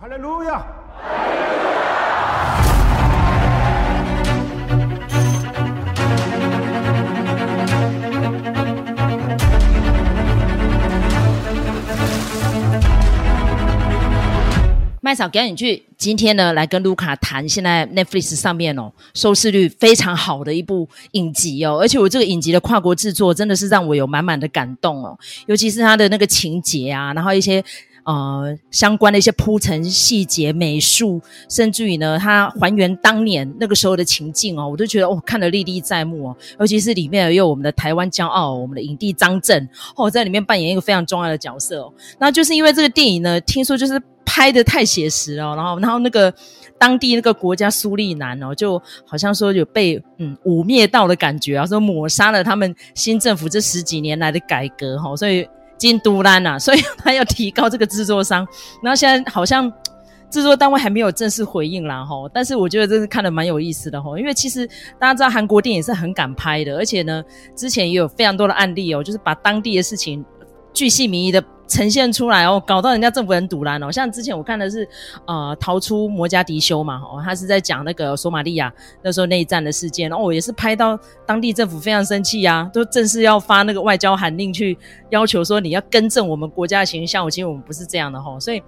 哈利路亚。麦嫂赶紧去，今天呢来跟卢卡谈现在 Netflix 上面哦收视率非常好的一部影集哦，而且我这个影集的跨国制作真的是让我有满满的感动哦，尤其是它的那个情节啊，然后一些呃相关的一些铺陈细节、美术，甚至于呢它还原当年那个时候的情境哦，我都觉得哦看得历历在目哦，尤其是里面有我们的台湾骄傲，我们的影帝张震哦在里面扮演一个非常重要的角色哦，那就是因为这个电影呢，听说就是。拍得太写实了，然后，然后那个当地那个国家苏利南哦，就好像说有被嗯污蔑到的感觉啊，说抹杀了他们新政府这十几年来的改革哈，所以金都兰呐，所以他要提高这个制作商，然后现在好像制作单位还没有正式回应啦吼，但是我觉得这是看得蛮有意思的哈，因为其实大家知道韩国电影是很敢拍的，而且呢，之前也有非常多的案例哦，就是把当地的事情巨细靡遗的。呈现出来哦，搞到人家政府很堵拦哦。像之前我看的是，呃，逃出摩加迪修嘛，哦，他是在讲那个索马利亚那时候内战的事件，哦，也是拍到当地政府非常生气呀，都正式要发那个外交函令去要求说你要更正我们国家的形象，其实我们不是这样的哈，所以。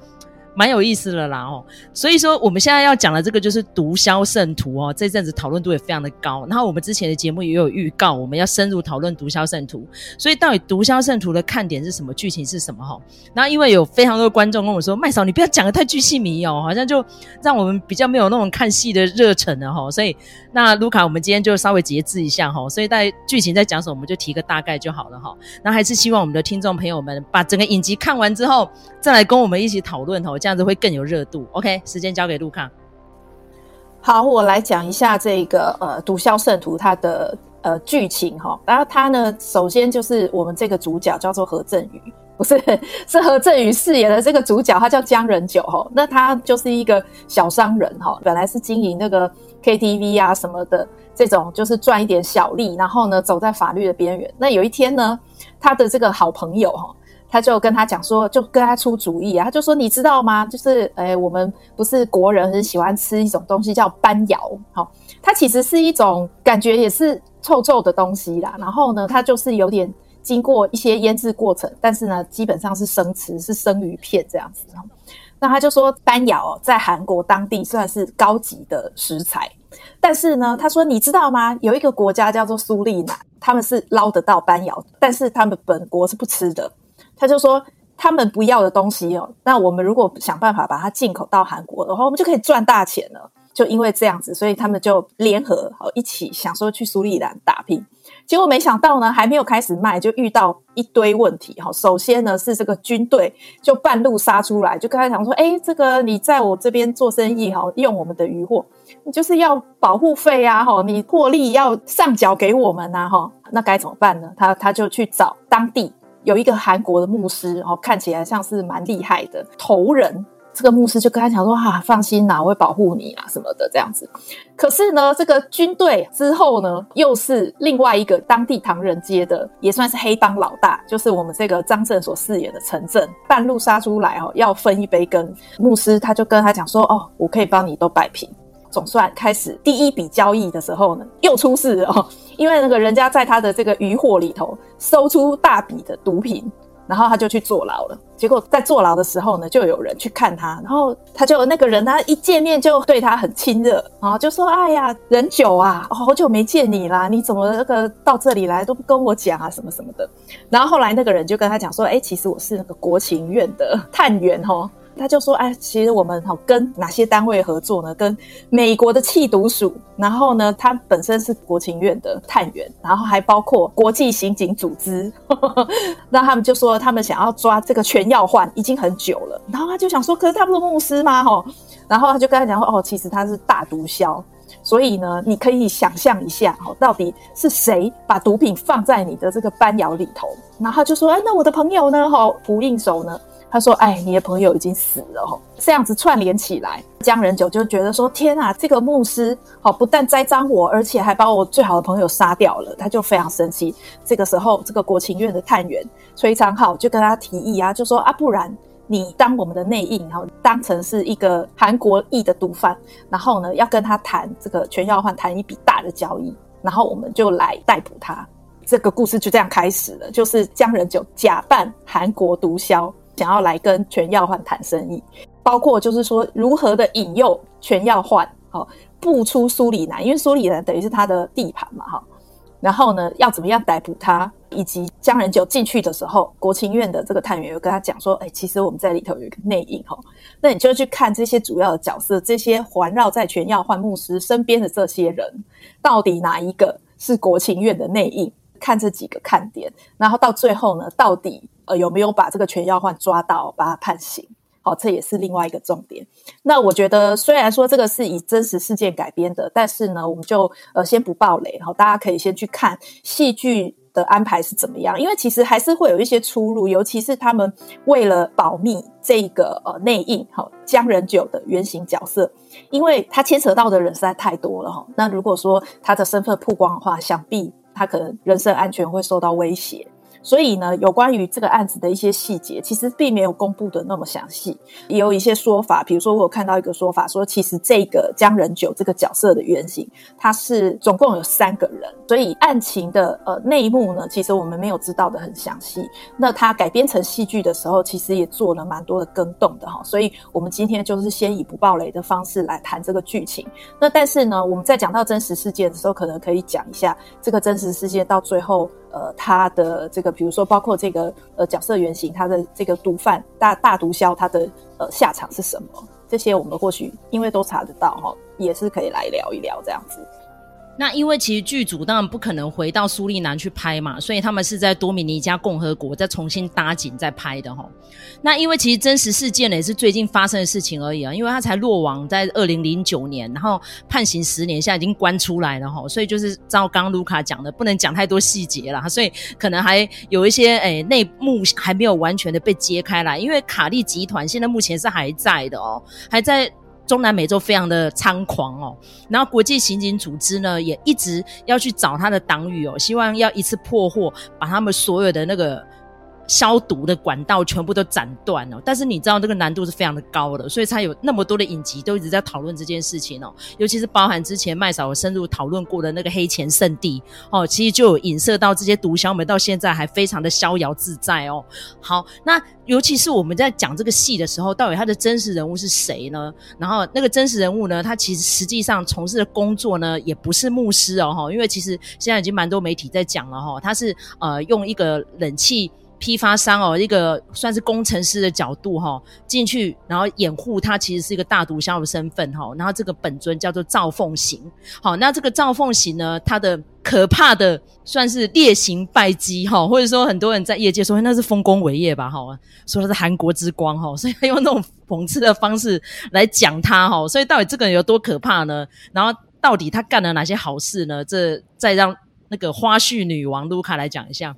蛮有意思的啦哦，所以说我们现在要讲的这个就是毒枭圣徒哦，这阵子讨论度也非常的高。然后我们之前的节目也有预告，我们要深入讨论毒枭圣徒。所以到底毒枭圣徒的看点是什么？剧情是什么？哈，然后因为有非常多观众跟我说，麦嫂你不要讲的太巨细迷哦，好像就让我们比较没有那种看戏的热忱了哈。所以那卢卡，我们今天就稍微节制一下哈。所以在剧情在讲什么，我们就提个大概就好了哈。那还是希望我们的听众朋友们把整个影集看完之后，再来跟我们一起讨论哈。这样子会更有热度。OK，时间交给路卡。好，我来讲一下这个呃毒枭圣徒他的呃剧情哈。然后他呢，首先就是我们这个主角叫做何正宇，不是，是何正宇饰演的这个主角，他叫姜仁九哈。那他就是一个小商人哈，本来是经营那个 KTV 啊什么的这种，就是赚一点小利，然后呢走在法律的边缘。那有一天呢，他的这个好朋友哈。他就跟他讲说，就跟他出主意啊，他就说，你知道吗？就是，诶、我们不是国人很喜欢吃一种东西叫斑窑，好、它其实是一种感觉也是臭臭的东西啦。然后呢，它就是有点经过一些腌制过程，但是呢，基本上是生吃，是生鱼片这样子。那他就说，斑窑在韩国当地算是高级的食材，但是呢，他说，你知道吗？有一个国家叫做苏利南，他们是捞得到斑窑，但是他们本国是不吃的。他就说他们不要的东西哦，那我们如果想办法把它进口到韩国的话，我们就可以赚大钱了。就因为这样子，所以他们就联合好一起想说去苏利南打拼。结果没想到呢，还没有开始卖，就遇到一堆问题哈。首先呢是这个军队就半路杀出来，就跟他讲说：“诶，这个你在我这边做生意哈，用我们的渔获，你就是要保护费啊哈，你获利要上缴给我们呐哈。那该怎么办呢？他他就去找当地。”有一个韩国的牧师，哦，看起来像是蛮厉害的头人。这个牧师就跟他讲说：“、啊，放心啦，我会保护你啊，什么的这样子。”可是呢，这个军队之后呢，又是另外一个当地唐人街的，也算是黑帮老大，就是我们这个张震所饰演的陈震，半路杀出来哦，要分一杯羹。牧师他就跟他讲说：“哦，我可以帮你都摆平。”总算开始第一笔交易的时候呢，又出事了哦，因为那个人家在他的这个渔获里头搜出大笔的毒品，然后他就去坐牢了。结果在坐牢的时候呢，就有人去看他，然后他就那个人他一见面就对他很亲热啊，就说：“哎呀，仁九啊，好久没见你啦，你怎么那个到这里来都不跟我讲啊，什么什么的。”然后后来那个人就跟他讲说：“哎，其实我是那个国情院的探员哦。”他就说：“哎，其实我们好跟哪些单位合作呢？跟美国的缉毒署，然后呢，他本身是国情院的探员，然后还包括国际刑警组织。那他们就说他们想要抓这个全要换已经很久了。然后他就想说，可是他不是牧师吗？哈，然后他就跟他讲说，哦，其实他是大毒枭。所以呢，你可以想象一下，哈，到底是谁把毒品放在你的这个班窑里头？然后他就说，哎，那我的朋友呢？哈，胡应手呢？”他说：“哎，你的朋友已经死了哦。”这样子串联起来，姜仁九就觉得说：“天啊，这个牧师好，不但栽赃我，而且还把我最好的朋友杀掉了。”他就非常生气。这个时候，这个国情院的探员崔昌浩就跟他提议啊，就说：“啊，不然你当我们的内应，然后当成是一个韩国裔的毒贩，然后呢要跟他谈这个全要换，谈一笔大的交易，然后我们就来逮捕他。这个故事就这样开始了，就是姜仁久假扮韩国毒枭，想要来跟全耀焕谈生意，包括就是说如何的引诱全耀焕，好不出苏里南，因为苏里南等于是他的地盘嘛，哈。然后呢，要怎么样逮捕他，以及姜仁久进去的时候，国情院的这个探员有跟他讲说，哎，其实我们在里头有一个内应，哈，那你就去看这些主要的角色，这些环绕在全耀焕牧师身边的这些人，到底哪一个是国情院的内应？看这几个看点，然后到最后呢，到底呃有没有把这个全要换抓到，把他判刑？好，这也是另外一个重点。那我觉得，虽然说这个是以真实事件改编的，但是呢，我们就呃先不爆雷，好，大家可以先去看戏剧的安排是怎么样，因为其实还是会有一些出入，尤其是他们为了保密这个呃内应，好姜仁九的原型角色，因为他牵扯到的人实在太多了哈。那如果说他的身份曝光的话，想必。他可能人身安全会受到威胁。所以呢，有关于这个案子的一些细节，其实并没有公布的那么详细。也有一些说法，比如说我有看到一个说法，说其实这个姜仁九这个角色的原型，他是总共有三个人。所以案情的呃内幕呢，其实我们没有知道的很详细。那他改编成戏剧的时候，其实也做了蛮多的更动的哈。所以我们今天就是先以不爆雷的方式来谈这个剧情。那但是呢，我们在讲到真实事件的时候，可能可以讲一下这个真实事件到最后。呃，他的这个，比如说，包括这个呃角色原型，他的这个毒贩大大毒枭，他的呃下场是什么？这些我们或许因为都查得到哈，也是可以来聊一聊这样子。那因为其实剧组当然不可能回到苏利南去拍嘛，所以他们是在多米尼加共和国再重新搭景再拍的哈。那因为其实真实事件呢也是最近发生的事情而已啊，因为他才落网在二零零九年，然后判刑十年，现在已经关出来了哈，所以就是照刚卢卡讲的，不能讲太多细节了，所以可能还有一些诶内幕还没有完全的被揭开来，因为卡利集团现在目前是还在的哦，还在。中南美洲非常的猖狂哦，然后国际刑警组织呢也一直要去找他的党羽哦，希望要一次破获，把他们所有的那个。消毒的管道全部都斩断了，但是你知道这个难度是非常的高的，所以才有那么多的影集都一直在讨论这件事情哦。尤其是包含之前麦嫂有深入讨论过的那个黑钱圣地哦，其实就有影射到这些毒枭们到现在还非常的逍遥自在哦。好，那尤其是我们在讲这个戏的时候，到底他的真实人物是谁呢？然后那个真实人物呢，他其实实际上从事的工作呢，也不是牧师哦，因为其实现在已经蛮多媒体在讲了哈，他是呃用一个冷气。批发商哦，一个算是工程师的角度哈，进去然后掩护他其实是一个大毒枭的身份哈，然后这个本尊叫做赵凤行，好，那这个赵凤行呢，他的可怕的算是劣行败绩哈，或者说很多人在业界说那是丰功伟业吧哈，说他是韩国之光哈，所以他用那种讽刺的方式来讲他哈，所以到底这个人有多可怕呢？然后到底他干了哪些好事呢？这再让那个花絮女王卢卡来讲一下。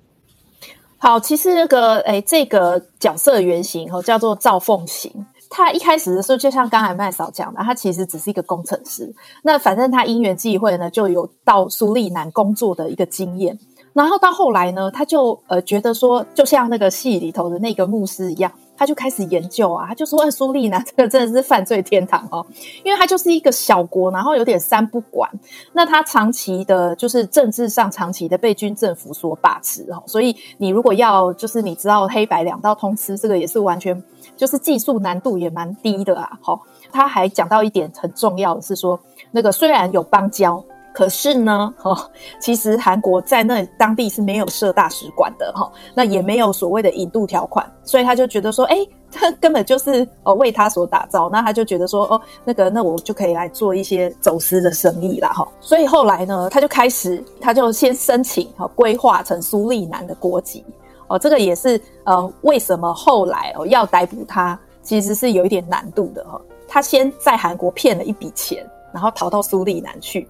好，其实那个诶，这个角色原型哦，叫做赵凤行。他一开始的时候，就像刚才麦嫂讲的，他其实只是一个工程师。那反正他因缘际会呢，就有到苏利南工作的一个经验。然后到后来呢，他就呃觉得说，就像那个戏里头的那个牧师一样。他就开始研究啊，他就说：“ 苏利南这个真的是犯罪天堂哦，因为他就是一个小国，然后有点三不管。那他长期的，就是政治上长期的被军政府所把持哦，所以你如果要就是你知道黑白两道通吃，这个也是完全就是技术难度也蛮低的啊。好，他还讲到一点很重要的是说，那个虽然有邦交。”可是呢，哈，其实韩国在那当地是没有设大使馆的，哈，那也没有所谓的引渡条款，所以他就觉得说，哎，他根本就是哦为他所打造，那他就觉得说，哦，那个，那我就可以来做一些走私的生意啦，哈，所以后来呢，他就开始，他就先申请哈规划成苏利南的国籍，哦，这个也是呃为什么后来哦要逮捕他，其实是有一点难度的哈，他先在韩国骗了一笔钱，然后逃到苏利南去。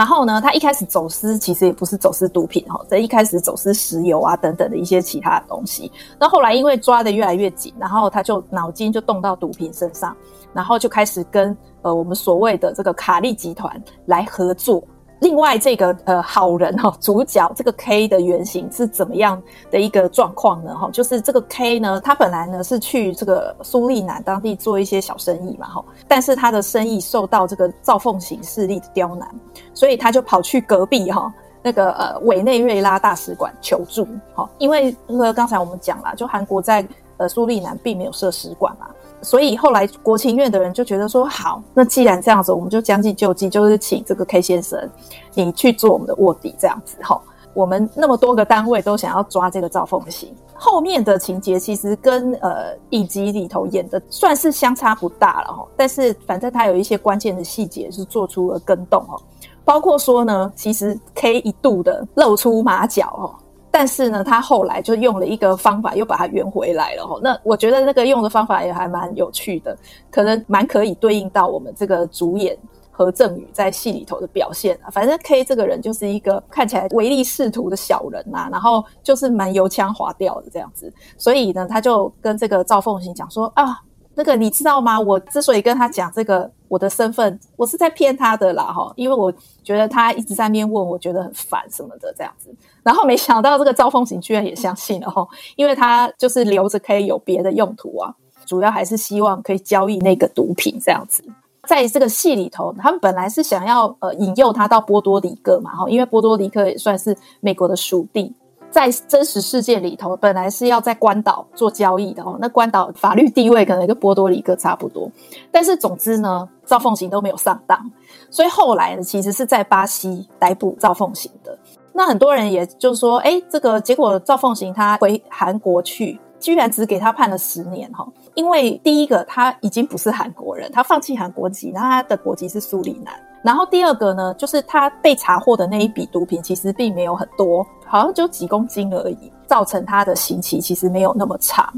然后呢，他一开始走私其实也不是走私毒品哈，这一开始走私石油啊等等的一些其他的东西。那后来因为抓的越来越紧，然后他就脑筋就动到毒品身上，然后就开始跟呃我们所谓的这个卡利集团来合作，另外这个呃好人哈、哦，主角这个 K 的原型是怎么样的一个状况呢？哈，就是这个 K 呢，他本来呢是去这个苏利南当地做一些小生意嘛，哈，但是他的生意受到这个赵凤行势力的刁难，所以他就跑去隔壁哈那个呃委内瑞拉大使馆求助，哈，因为那个刚才我们讲了，就韩国在呃苏利南并没有设使馆嘛。所以后来国情院的人就觉得说，好，那既然这样子，我们就将计就计，就是请这个 K 先生，你去做我们的卧底，这样子哈。我们那么多个单位都想要抓这个赵凤行，后面的情节其实跟呃影集里头演的算是相差不大了哈。但是反正他有一些关键的细节是做出了更动哦，包括说呢，其实 K 一度的露出马脚哦。但是呢，他后来就用了一个方法，又把它圆回来了哈。那我觉得那个用的方法也还蛮有趣的，可能蛮可以对应到我们这个主演何正宇在戏里头的表现啊。反正 K 这个人就是一个看起来唯利是图的小人呐、啊，然后就是蛮油腔滑调的这样子。所以呢，他就跟这个赵凤行讲说啊。那个你知道吗？我之所以跟他讲这个我的身份，我是在骗他的啦哈，因为我觉得他一直在那边问，我觉得很烦什么的这样子。然后没想到这个赵凤行居然也相信了哈，因为他就是留着可以有别的用途啊，主要还是希望可以交易那个毒品这样子。在这个戏里头，他们本来是想要呃引诱他到波多黎各嘛哈，因为波多黎各也算是美国的属地。在真实世界里头，本来是要在关岛做交易的哦。那关岛法律地位可能跟波多黎各差不多，但是总之呢，赵凤行都没有上当，所以后来呢，其实是在巴西逮捕赵凤行的。那很多人也就说，哎，这个结果赵凤行他回韩国去，居然只给他判了十年哈，因为第一个他已经不是韩国人，他放弃韩国籍，那他的国籍是苏里南。然后第二个呢，就是他被查获的那一笔毒品，其实并没有很多，好像就几公斤而已，造成他的刑期其实没有那么长。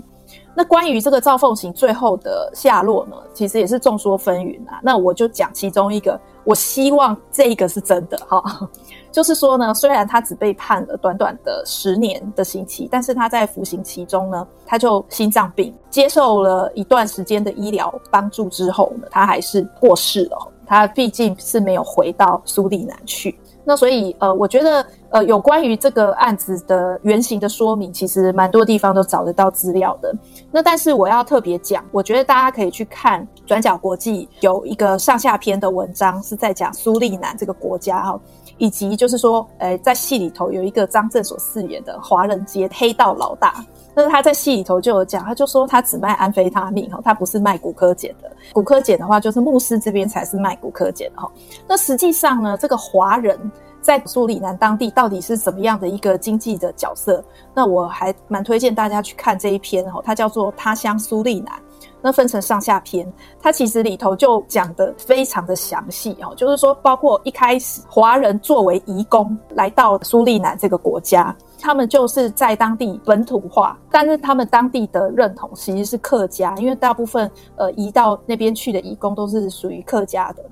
那关于这个赵凤行最后的下落呢，其实也是众说纷纭啊。那我就讲其中一个，我希望这一个是真的哈，就是说呢，虽然他只被判了短短的十年的刑期，但是他在服刑期中呢，他就心脏病，接受了一段时间的医疗帮助之后呢，他还是过世了。他毕竟是没有回到苏利南去，那所以呃，我觉得呃，有关于这个案子的原型的说明，其实蛮多地方都找得到资料的。那但是我要特别讲，我觉得大家可以去看转角国际有一个上下篇的文章，是在讲苏利南这个国家哈，以及就是说，呃，在戏里头有一个张正所饰演的华人街黑道老大。那是他在戏里头就有讲，他就说他只卖安非他命哈，他不是卖骨科碱的。骨科碱的话，就是牧师这边才是卖骨科碱的哈。那实际上呢，这个华人在苏里南当地到底是怎么样的一个经济的角色？那我还蛮推荐大家去看这一篇哈，它叫做《他乡苏里南》。那分成上下篇，它其实里头就讲得非常的详细哦，就是说包括一开始华人作为移工来到苏利南这个国家。他们就是在当地本土化，但是他们当地的认同其实是客家，因为大部分呃移到那边去的移工都是属于客家的。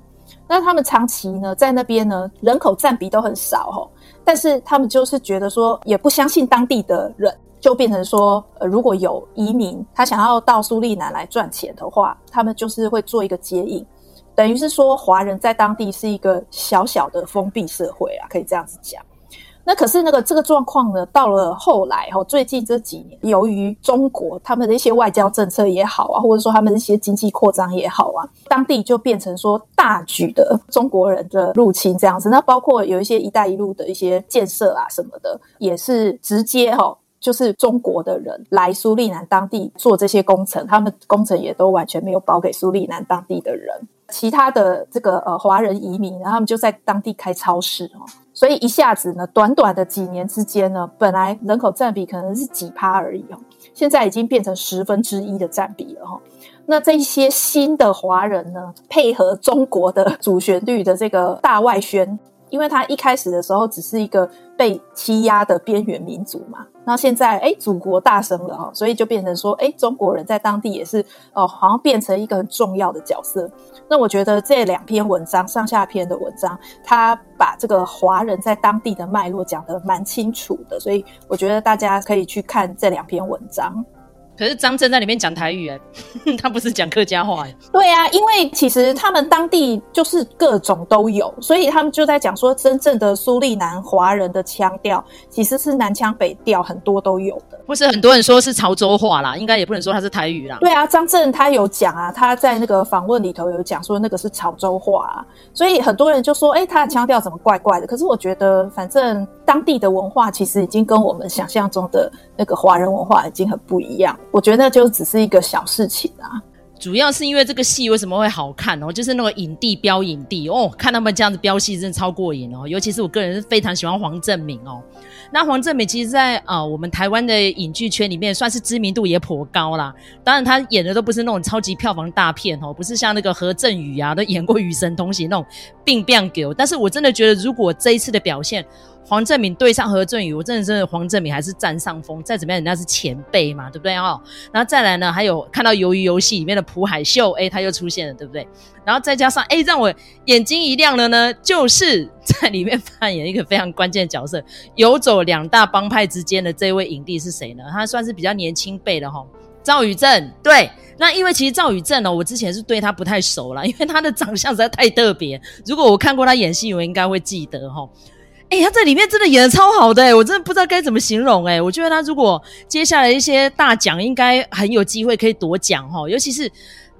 那他们长期呢在那边呢，人口占比都很少哈，但是他们就是觉得说也不相信当地的人，就变成说呃如果有移民他想要到苏利南来赚钱的话，他们就是会做一个接应，等于是说华人在当地是一个小小的封闭社会啊，可以这样子讲。那可是那个这个状况呢，到了后来哈，最近这几年，由于中国他们的一些外交政策也好啊，或者说他们的一些经济扩张也好啊，当地就变成说大举的中国人的入侵这样子。那包括有一些“一带一路”的一些建设啊什么的，也是直接哈，就是中国的人来苏利南当地做这些工程，他们工程也都完全没有包给苏利南当地的人。其他的这个呃华人移民，然后他们就在当地开超市哦。所以一下子呢，短短的几年之间呢，本来人口占比可能是几趴而已哦，现在已经变成十分之一的占比了哈。那这些新的华人呢，配合中国的主旋律的这个大外宣。因为他一开始的时候只是一个被欺压的边缘民族嘛，那现在哎祖国大声了哈，所以就变成说，哎中国人在当地也是哦，好像变成一个很重要的角色。那我觉得这两篇文章上下篇的文章，他把这个华人在当地的脉络讲得蛮清楚的，所以我觉得大家可以去看这两篇文章。可是张震在里面讲台语哎，他不是讲客家话哎。对啊，因为其实他们当地就是各种都有，所以他们就在讲说，真正的苏利南华人的腔调其实是南腔北调，很多都有的。不是很多人说是潮州话啦，应该也不能说他是台语啦。对啊，张震他有讲啊，他在那个访问里头有讲说那个是潮州话啊，所以很多人就说，哎，他的腔调怎么怪怪的？可是我觉得，反正当地的文化其实已经跟我们想象中的那个华人文化已经很不一样。我觉得就只是一个小事情啊，主要是因为这个戏为什么会好看哦？就是那个影帝飙影帝哦，看他们这样子飙戏真的超过瘾哦。尤其是我个人是非常喜欢黄正明哦。那黄正明其实在，啊我们台湾的影剧圈里面算是知名度也颇高啦。当然他演的都不是那种超级票房大片哦，不是像那个何正宇啊都演过《与神同行》那种病变狗。但是我真的觉得，如果这一次的表现，黄正明对上何正宇，我真的真的黄正明还是占上风。再怎么样，人家是前辈嘛，对不对哦？然后再来呢，还有看到《鱿鱼游戏》里面的朴海秀，哎，他又出现了，对不对？然后再加上，哎，让我眼睛一亮了呢，就是在里面扮演一个非常关键的角色，游走两大帮派之间的这位影帝是谁呢？他算是比较年轻辈的哈、哦，赵宇正。对，那因为其实赵宇正呢，我之前是对他不太熟啦，因为他的长相实在太特别。如果我看过他演戏，我应该会记得哈、哎、他在里面真的演得超好的、我真的不知道该怎么形容哎、我觉得他如果接下来一些大奖，应该很有机会可以夺奖哈。尤其是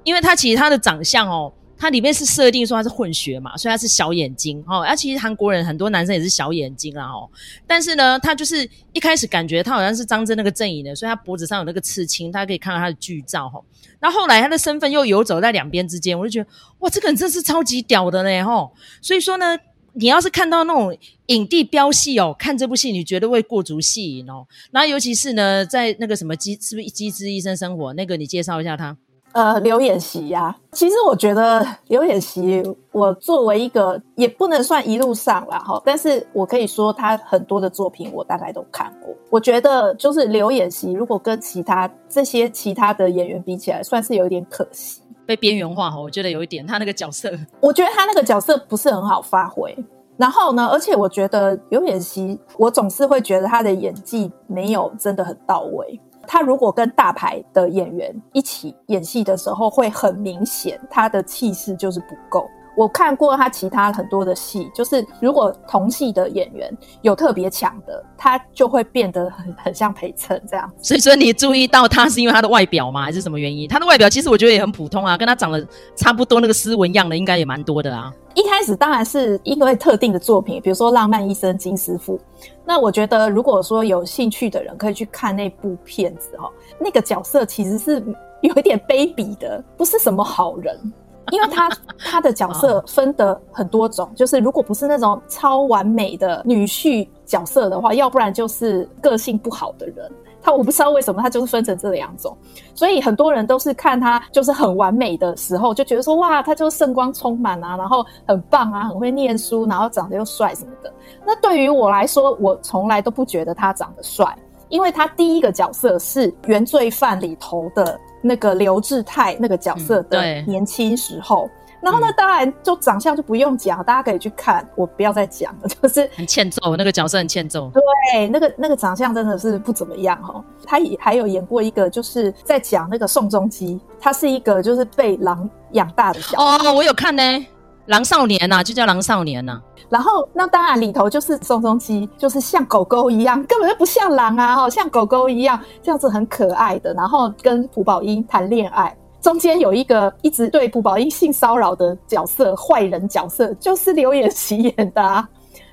因为他其实他的长相哦，他里面是设定说他是混血嘛，所以他是小眼睛哦。而其实韩国人很多男生也是小眼睛啦哦。但是呢，他就是一开始感觉他好像是张震那个阵营的，所以他脖子上有那个刺青，大家可以看到他的剧照哈。那后来他的身份又游走在两边之间，我就觉得哇，这个人真是超级屌的呢哈。所以说呢。你要是看到那种影帝飙戏哦，看这部戏你绝对会过足戏瘾哦。然后尤其是呢，在那个什么机是不是机智医生生活那个，你介绍一下他。呃，刘演锡呀，其实我觉得刘演锡，我作为一个也不能算一路上啦哈，但是我可以说他很多的作品我大概都看过。我觉得就是刘演锡，如果跟其他这些其他的演员比起来，算是有一点可惜。被边缘化哈，我觉得有一点，他那个角色，我觉得他那个角色不是很好发挥。然后呢，而且我觉得有演戏，我总是会觉得他的演技没有真的很到位。他如果跟大牌的演员一起演戏的时候，会很明显他的气势就是不够。我看过他其他很多的戏，就是如果同戏的演员有特别强的，他就会变得很很像陪衬这样。所以说你注意到他是因为他的外表吗？还是什么原因？他的外表其实我觉得也很普通啊，跟他长得差不多那个斯文样的应该也蛮多的啊。一开始当然是因为特定的作品，比如说《浪漫医生金师傅》。那我觉得如果说有兴趣的人可以去看那部片子哈，那个角色其实是有一点卑鄙的，不是什么好人。因为他他的角色分得很多种，就是如果不是那种超完美的女婿角色的话，要不然就是个性不好的人。他我不知道为什么他就是分成这两种，所以很多人都是看他就是很完美的时候，就觉得说哇，他就是圣光充满啊，然后很棒啊，很会念书，然后长得又帅什么的。那对于我来说，我从来都不觉得他长得帅，因为他第一个角色是原罪犯里头的。那个刘志泰那个角色的年轻时候，嗯、然后呢，当然就长相就不用讲，大家可以去看，我不要再讲了，就是很欠揍，那个角色很欠揍。对，那个那个长相真的是不怎么样哦。他也还有演过一个，就是在讲那个宋仲基，他是一个就是被狼养大的小孩。哦，我有看呢。狼少年呐、啊，就叫狼少年呐、啊。然后那当然里头就是宋仲基，就是像狗狗一样，根本就不像狼啊，哈，像狗狗一样，这样子很可爱的。然后跟朴宝英谈恋爱，中间有一个一直对朴宝英性骚扰的角色，坏人角色，就是刘演锡演的啊。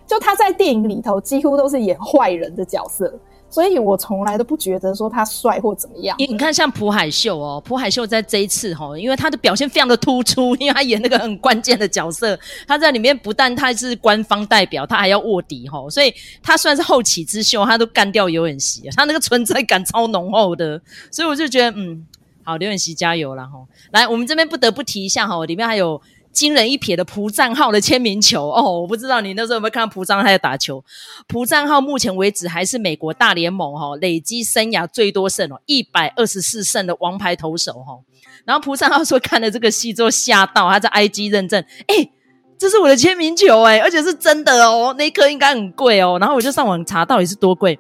就他在电影里头几乎都是演坏人的角色。所以我从来都不觉得说他帅或怎么样。你看，像朴海秀哦，朴海秀在这一次哈，因为他的表现非常的突出，因为他演那个很关键的角色，他在里面不但他是官方代表，他还要卧底哈，所以他算是后起之秀，他都干掉刘演锡，他那个存在感超浓厚的，所以我就觉得嗯，好，刘演熙加油了哈。来，我们这边不得不提一下哈，里面还有。惊人一瞥的蒲赞浩的签名球哦，我不知道你那时候有没有看到朴赞浩在打球。蒲赞浩目前为止还是美国大联盟哈累积生涯最多胜哦，一百二十四胜的王牌投手哈。然后蒲赞浩说看了这个戏之后吓到，他在 IG 认证，诶，这是我的签名球诶，而且是真的哦，那颗应该很贵哦。然后我就上网查到底是多贵，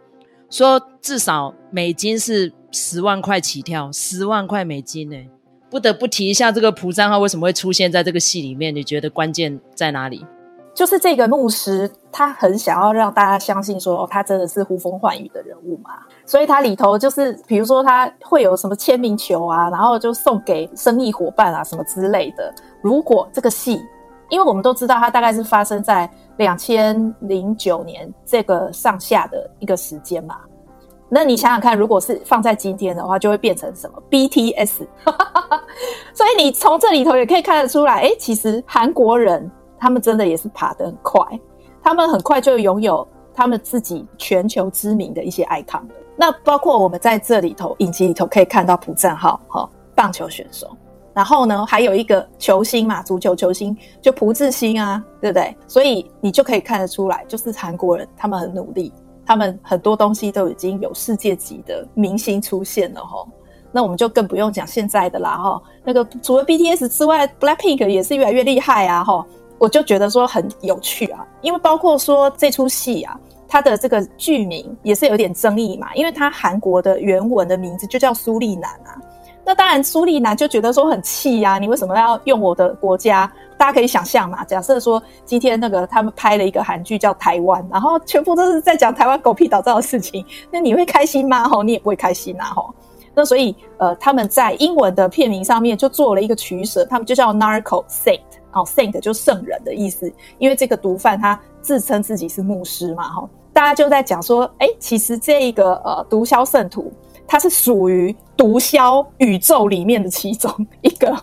说至少美金是十万块起跳，十万块美金呢。不得不提一下这个蒲赞浩为什么会出现在这个戏里面？你觉得关键在哪里？就是这个牧师，他很想要让大家相信说，哦，他真的是呼风唤雨的人物嘛。所以他里头就是，比如说他会有什么签名球啊，然后就送给生意伙伴啊什么之类的。如果这个戏，因为我们都知道，它大概是发生在两千零九年这个上下的一个时间嘛。那你想想看，如果是放在今天的话，就会变成什么 BTS。所以你从这里头也可以看得出来，诶，其实韩国人。他们真的也是爬得很快，他们很快就拥有他们自己全球知名的一些 icon。那包括我们在这里头影集里头可以看到朴正浩，哈，棒球选手，然后呢还有一个球星嘛，足球球星就朴智星啊，对不对？所以你就可以看得出来，就是韩国人他们很努力，他们很多东西都已经有世界级的明星出现了，哈。那我们就更不用讲现在的啦，哈。那个除了 BTS 之外，Blackpink 也是越来越厉害啊，哈。我就觉得说很有趣啊，因为包括说这出戏啊，它的这个剧名也是有点争议嘛，因为它韩国的原文的名字就叫苏丽南啊。那当然苏利南就觉得说很气啊，你为什么要用我的国家？大家可以想象嘛，假设说今天那个他们拍了一个韩剧叫《台湾》，然后全部都是在讲台湾狗屁倒灶的事情，那你会开心吗？吼，你也不会开心呐，吼。那所以呃，他们在英文的片名上面就做了一个取舍，他们就叫 Narco Saint。哦，Saint 就圣人的意思，因为这个毒贩他自称自己是牧师嘛，吼，大家就在讲说，哎，其实这一个呃毒枭圣徒，它是属于毒枭宇宙里面的其中一个，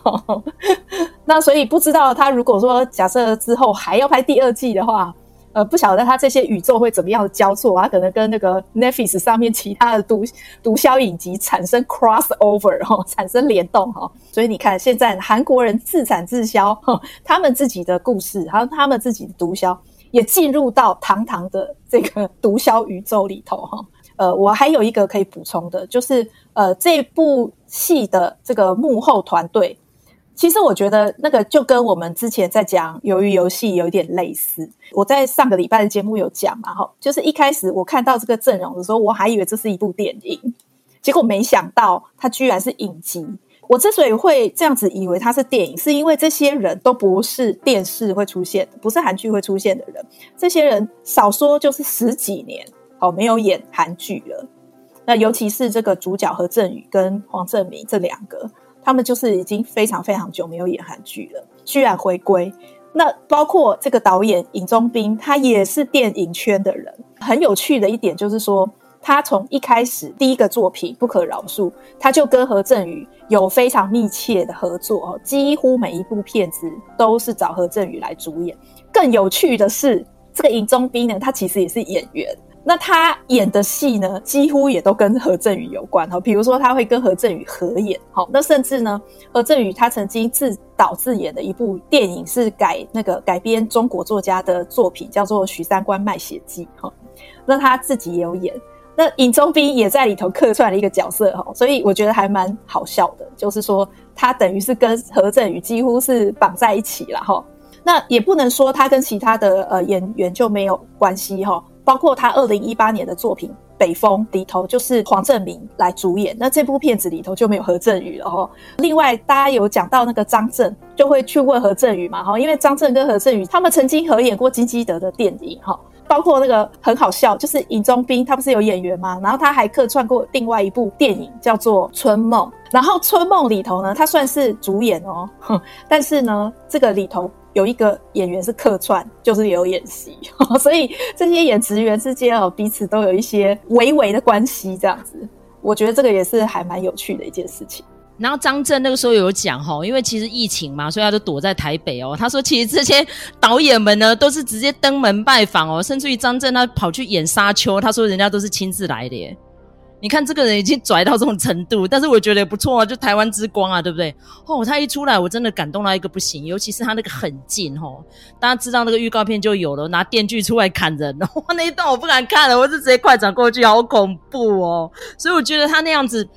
那所以不知道他如果说假设之后还要拍第二季的话。呃，不晓得他这些宇宙会怎么样的交错，他可能跟那个 Netflix 上面其他的毒 毒枭影集产生 crossover 哈，产生联动哈。所以你看，现在韩国人自产自销哈，他们自己的故事，还有他们自己的毒枭，也进入到堂堂的这个毒枭宇宙里头哈。呃，我还有一个可以补充的，就是呃，这部戏的这个幕后团队。其实我觉得那个就跟我们之前在讲《鱿鱼游戏》有一点类似。我在上个礼拜的节目有讲嘛，哈，就是一开始我看到这个阵容的时候，我还以为这是一部电影，结果没想到它居然是影集。我之所以会这样子以为它是电影，是因为这些人都不是电视会出现，不是韩剧会出现的人。这些人少说就是十几年哦，没有演韩剧了。那尤其是这个主角何正宇跟黄正明这两个。他们就是已经非常非常久没有演韩剧了，居然回归。那包括这个导演尹宗彬，他也是电影圈的人。很有趣的一点就是说，他从一开始第一个作品《不可饶恕》，他就跟何正宇有非常密切的合作，几乎每一部片子都是找何正宇来主演。更有趣的是，这个尹宗彬呢，他其实也是演员。那他演的戏呢，几乎也都跟何正宇有关哈。比如说，他会跟何正宇合演，好，那甚至呢，何正宇他曾经自导自演的一部电影是改那个改编中国作家的作品，叫做《许三观卖血记》哈。那他自己也有演，那尹宗斌也在里头客串了一个角色哈，所以我觉得还蛮好笑的，就是说他等于是跟何正宇几乎是绑在一起了哈。那也不能说他跟其他的呃演员就没有关系哈。包括他二零一八年的作品《北风》里头，就是黄正明来主演。那这部片子里头就没有何正宇了哈。另外，大家有讲到那个张震，就会去问河正宇嘛哈，因为张震跟何正宇他们曾经合演过金基德的电影哈。包括那个很好笑，就是尹宗彬他不是有演员吗？然后他还客串过另外一部电影叫做《春梦》，然后《春梦》里头呢，他算是主演哦，但是呢，这个里头。有一个演员是客串，就是有演戏，所以这些演职员之间哦，彼此都有一些微微的关系，这样子，我觉得这个也是还蛮有趣的一件事情。然后张震那个时候有讲哈，因为其实疫情嘛，所以他就躲在台北哦。他说，其实这些导演们呢，都是直接登门拜访哦，甚至于张震他跑去演沙丘，他说人家都是亲自来的耶。你看这个人已经拽到这种程度，但是我觉得也不错啊，就台湾之光啊，对不对？哦，他一出来，我真的感动到一个不行，尤其是他那个很近哦，大家知道那个预告片就有了，拿电锯出来砍人，哇，那一段我不敢看了，我就直接快转过去，好恐怖哦。所以我觉得他那样子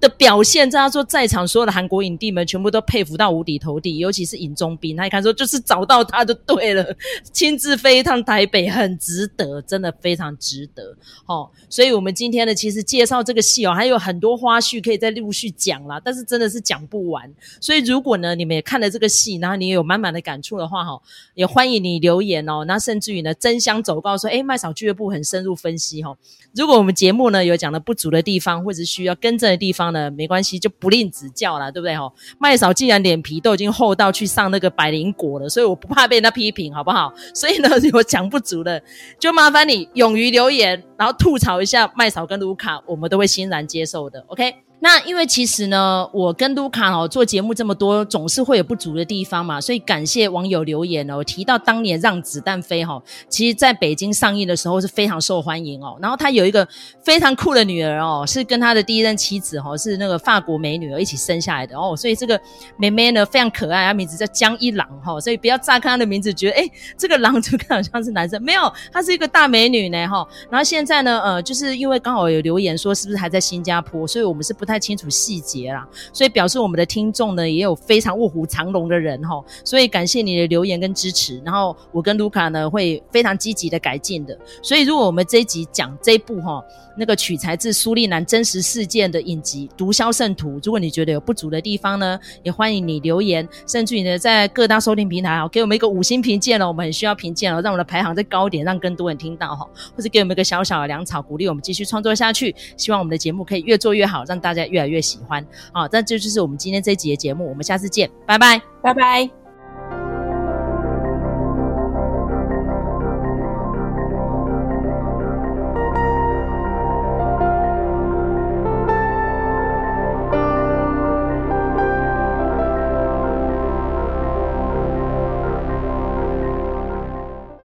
的表现，这样说，在场所有的韩国影帝们全部都佩服到五体投地，尤其是尹钟彬，他一看说就是找到他就对了，亲自飞一趟台北，很值得，真的非常值得。哦，所以我们今天呢，其实介绍这个戏哦，还有很多花絮可以再陆续讲啦，但是真的是讲不完。所以如果呢，你们也看了这个戏，然后你也有满满的感触的话，哈，也欢迎你留言哦。那甚至于呢，争相走告说，诶麦嫂俱乐部很深入分析哈。如果我们节目呢有讲的不足的地方，或者需要更正的地方呢，没关系，就不吝指教了，对不对哈？麦嫂既然脸皮都已经厚到去上那个百灵果了，所以我不怕被人家批评，好不好？所以呢，如果讲不足的，就麻烦你勇于留言，然后吐槽一下麦嫂跟卢卡，我们都会欣然接受的，OK。那因为其实呢，我跟卢卡哦做节目这么多，总是会有不足的地方嘛，所以感谢网友留言哦，提到当年让子弹飞哈，其实在北京上映的时候是非常受欢迎哦。然后他有一个非常酷的女儿哦，是跟他的第一任妻子哈，是那个法国美女儿一起生下来的哦，所以这个妹妹呢非常可爱，她名字叫江一郎哈，所以不要乍看她的名字觉得哎这个郎就看好像是男生，没有，她是一个大美女呢哈。然后现在呢，呃，就是因为刚好有留言说是不是还在新加坡，所以我们是不。不太清楚细节啦，所以表示我们的听众呢也有非常卧虎藏龙的人哈，所以感谢你的留言跟支持，然后我跟卢卡呢会非常积极的改进的，所以如果我们这一集讲这一部哈。那个取材自苏利南真实事件的影集《毒枭圣徒》，如果你觉得有不足的地方呢，也欢迎你留言，甚至于呢，在各大收听平台啊，给我们一个五星评鉴哦，我们很需要评鉴哦，让我们的排行再高一点，让更多人听到哈，或者给我们一个小小的粮草，鼓励我们继续创作下去。希望我们的节目可以越做越好，让大家越来越喜欢。好，那这就是我们今天这一集的节目，我们下次见，拜拜，拜拜。